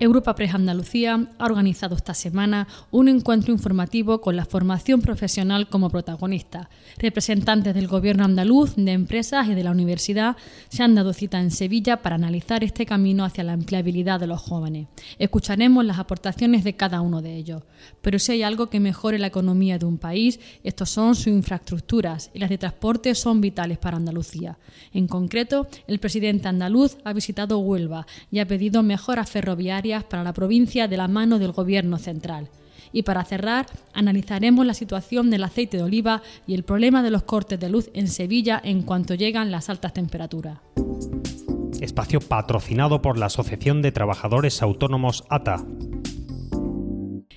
Europa Press Andalucía ha organizado esta semana un encuentro informativo con la formación profesional como protagonista. Representantes del Gobierno andaluz, de empresas y de la universidad se han dado cita en Sevilla para analizar este camino hacia la empleabilidad de los jóvenes. Escucharemos las aportaciones de cada uno de ellos. Pero si hay algo que mejore la economía de un país, estos son sus infraestructuras y las de transporte son vitales para Andalucía. En concreto, el presidente andaluz ha visitado Huelva y ha pedido mejoras ferroviarias para la provincia de la mano del Gobierno central. Y para cerrar, analizaremos la situación del aceite de oliva y el problema de los cortes de luz en Sevilla en cuanto llegan las altas temperaturas. Espacio patrocinado por la Asociación de Trabajadores Autónomos ATA.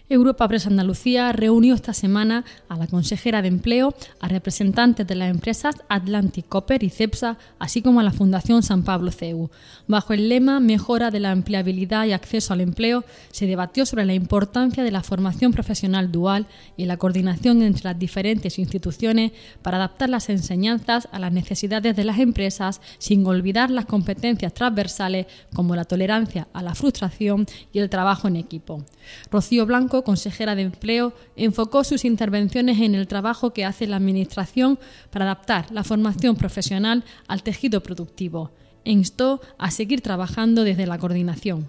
Europa Press Andalucía reunió esta semana a la consejera de Empleo, a representantes de las empresas Atlantic Copper y CEPSA, así como a la Fundación San Pablo CEU. Bajo el lema Mejora de la empleabilidad y acceso al empleo, se debatió sobre la importancia de la formación profesional dual y la coordinación entre las diferentes instituciones para adaptar las enseñanzas a las necesidades de las empresas sin olvidar las competencias transversales como la tolerancia a la frustración y el trabajo en equipo. Rocío Blanco consejera de Empleo, enfocó sus intervenciones en el trabajo que hace la Administración para adaptar la formación profesional al tejido productivo e instó a seguir trabajando desde la coordinación.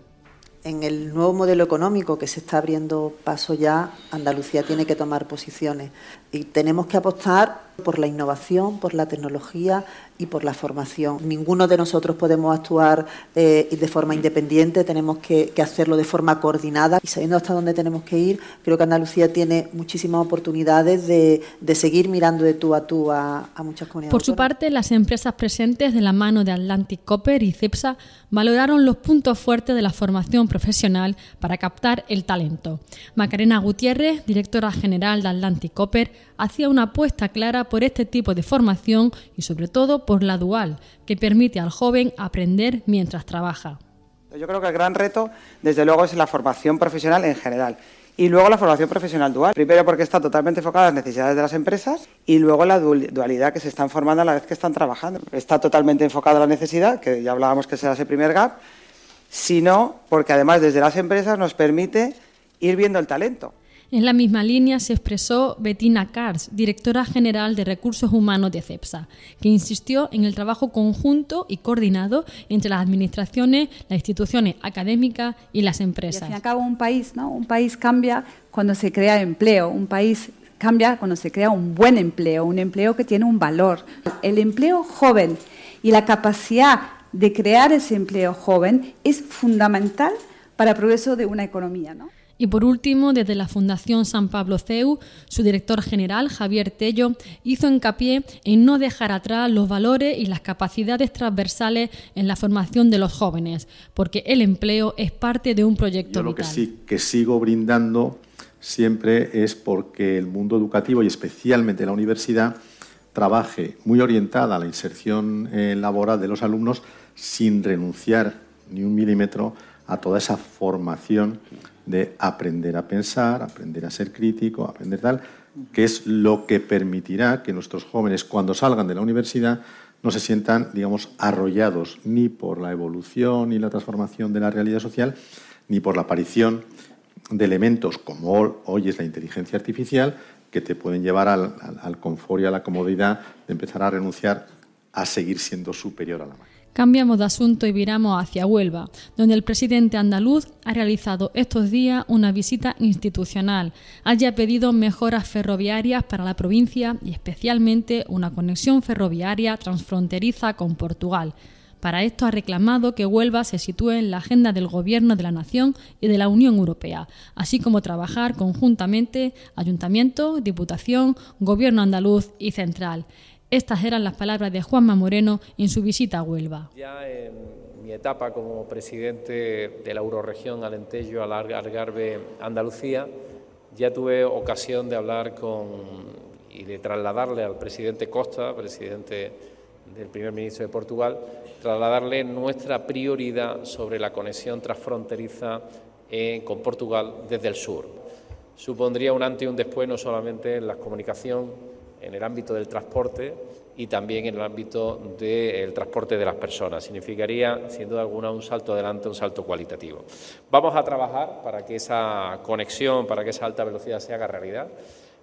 En el nuevo modelo económico que se está abriendo paso ya, Andalucía tiene que tomar posiciones y tenemos que apostar por la innovación, por la tecnología y por la formación. Ninguno de nosotros podemos actuar eh, de forma independiente, tenemos que, hacerlo de forma coordinada y sabiendo hasta dónde tenemos que ir, creo que Andalucía tiene muchísimas oportunidades de, seguir mirando de tú a tú a, muchas comunidades. Por su parte, las empresas presentes de la mano de Atlantic Copper y CEPSA valoraron los puntos fuertes de la formación profesional para captar el talento. Macarena Gutiérrez, directora general de Atlantic Copper, hacía una apuesta clara por este tipo de formación y sobre todo por la dual, que permite al joven aprender mientras trabaja. Yo creo que el gran reto, desde luego, es la formación profesional en general. Y luego la formación profesional dual. Primero porque está totalmente enfocada en las necesidades de las empresas y luego la dualidad que se están formando a la vez que están trabajando. Está totalmente enfocada a la necesidad, que ya hablábamos que será ese primer gap, sino porque además desde las empresas nos permite ir viendo el talento. En la misma línea se expresó Bettina Kars, directora general de Recursos Humanos de CEPSA, que insistió en el trabajo conjunto y coordinado entre las administraciones, las instituciones académicas y las empresas. Y al fin y al cabo, un país, ¿no? un país cambia cuando se crea empleo, un país cambia cuando se crea un buen empleo, un empleo que tiene un valor. El empleo joven y la capacidad de crear ese empleo joven es fundamental para el progreso de una economía. ¿no? Y por último, desde la Fundación San Pablo CEU, su director general, Javier Tello, hizo hincapié en no dejar atrás los valores y las capacidades transversales en la formación de los jóvenes, porque el empleo es parte de un proyecto Yo lo que sí que sigo brindando siempre es porque el mundo educativo y especialmente la universidad trabaje muy orientada a la inserción eh, laboral de los alumnos sin renunciar ni un milímetro a toda esa formación de aprender a pensar, aprender a ser crítico, aprender tal, que es lo que permitirá que nuestros jóvenes cuando salgan de la universidad no se sientan, digamos, arrollados ni por la evolución y la transformación de la realidad social, ni por la aparición de elementos como hoy es la inteligencia artificial, que te pueden llevar al, al confort y a la comodidad de empezar a renunciar a seguir siendo superior a la máquina. Cambiamos de asunto y viramos hacia Huelva, donde el presidente andaluz ha realizado estos días una visita institucional. Haya pedido mejoras ferroviarias para la provincia y especialmente una conexión ferroviaria transfronteriza con Portugal. Para esto ha reclamado que Huelva se sitúe en la agenda del Gobierno de la Nación y de la Unión Europea, así como trabajar conjuntamente Ayuntamiento, Diputación, Gobierno andaluz y central. Estas eran las palabras de Juanma Moreno en su visita a Huelva. Ya en mi etapa como presidente de la Euroregión Alentejo, Algarve, Andalucía, ya tuve ocasión de hablar con y de trasladarle al presidente Costa, presidente del primer ministro de Portugal, trasladarle nuestra prioridad sobre la conexión transfronteriza eh, con Portugal desde el sur. Supondría un antes y un después no solamente en la comunicación, en el ámbito del transporte y también en el ámbito del transporte de las personas. Significaría, sin duda alguna, un salto adelante, un salto cualitativo. Vamos a trabajar para que esa conexión, para que esa alta velocidad se haga realidad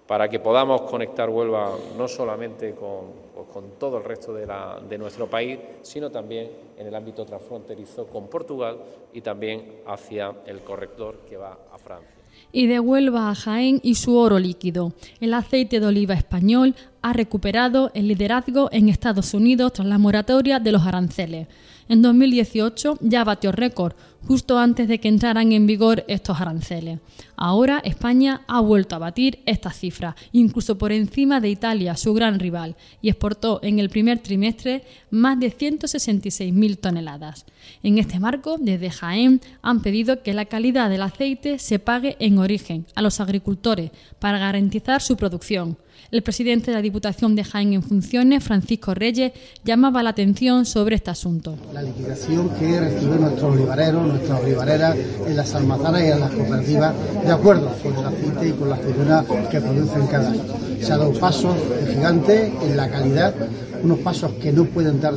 para que podamos conectar Huelva no solamente con, con todo el resto de, nuestro país, sino también en el ámbito transfronterizo con Portugal y también hacia el corrector que va a Francia. Y de Huelva a Jaén y su oro líquido. El aceite de oliva español ha recuperado el liderazgo en Estados Unidos tras la moratoria de los aranceles. En 2018 ya batió récord, justo antes de que entraran en vigor estos aranceles. Ahora España ha vuelto a batir esta cifra, incluso por encima de Italia, su gran rival, y exportó en el primer trimestre más de 166.000 toneladas. En este marco, desde Jaén han pedido que la calidad del aceite se pague en origen a los agricultores para garantizar su producción. El presidente de la Diputación de Jaén en funciones, Francisco Reyes, llamaba la atención sobre este asunto. La liquidación que reciben nuestros olivareros, nuestras olivareras en las almazaras y en las cooperativas, de acuerdo con el aceite y con la aceituna que producen cada año. Se ha dado pasos gigantes en la calidad, unos pasos que no pueden dar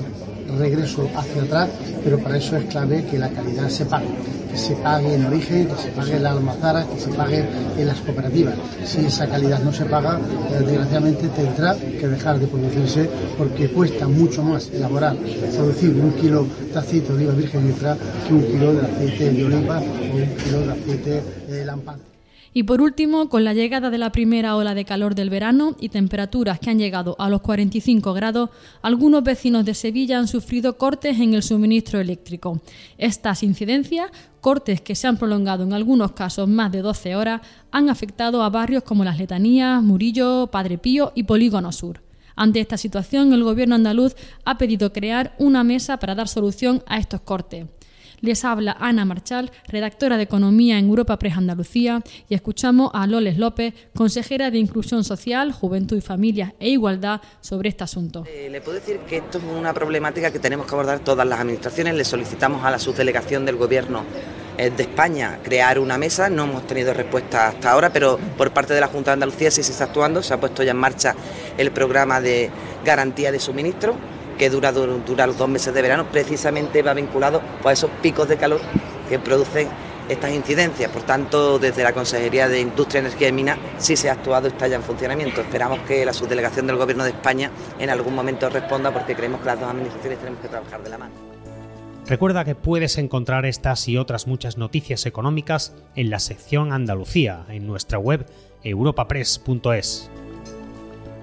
regreso hacia atrás, pero para eso es clave que la calidad se pague, que se pague en origen, que se pague en las almazaras, que se pague en las cooperativas. Si esa calidad no se paga, eh, desgraciadamente tendrá que dejar de producirse porque cuesta mucho más elaborar, producir un kilo de aceite de oliva virgen extra que un kilo de aceite de oliva o un kilo de aceite de lampante. Y por último, con la llegada de la primera ola de calor del verano y temperaturas que han llegado a los 45 grados, algunos vecinos de Sevilla han sufrido cortes en el suministro eléctrico. Estas incidencias, cortes que se han prolongado en algunos casos más de 12 horas, han afectado a barrios como Las Letanías, Murillo, Padre Pío y Polígono Sur. Ante esta situación, el Gobierno andaluz ha pedido crear una mesa para dar solución a estos cortes. Les habla Ana Marchal, redactora de Economía en Europa Press Andalucía, y escuchamos a Loles López, consejera de Inclusión Social, Juventud y Familia e Igualdad, sobre este asunto. Eh, le puedo decir que esto es una problemática que tenemos que abordar todas las administraciones. Le solicitamos a la subdelegación del Gobierno eh, de España crear una mesa. No hemos tenido respuesta hasta ahora, pero por parte de la Junta de Andalucía sí se está actuando. Se ha puesto ya en marcha el programa de garantía de suministro que dura, los dos meses de verano, precisamente va vinculado pues, a esos picos de calor que producen estas incidencias. Por tanto, desde la Consejería de Industria, Energía y Minas sí se ha actuado, está ya en funcionamiento. Esperamos que la subdelegación del Gobierno de España en algún momento responda porque creemos que las dos administraciones tenemos que trabajar de la mano. Recuerda que puedes encontrar estas y otras muchas noticias económicas en la sección Andalucía en nuestra web europapress.es.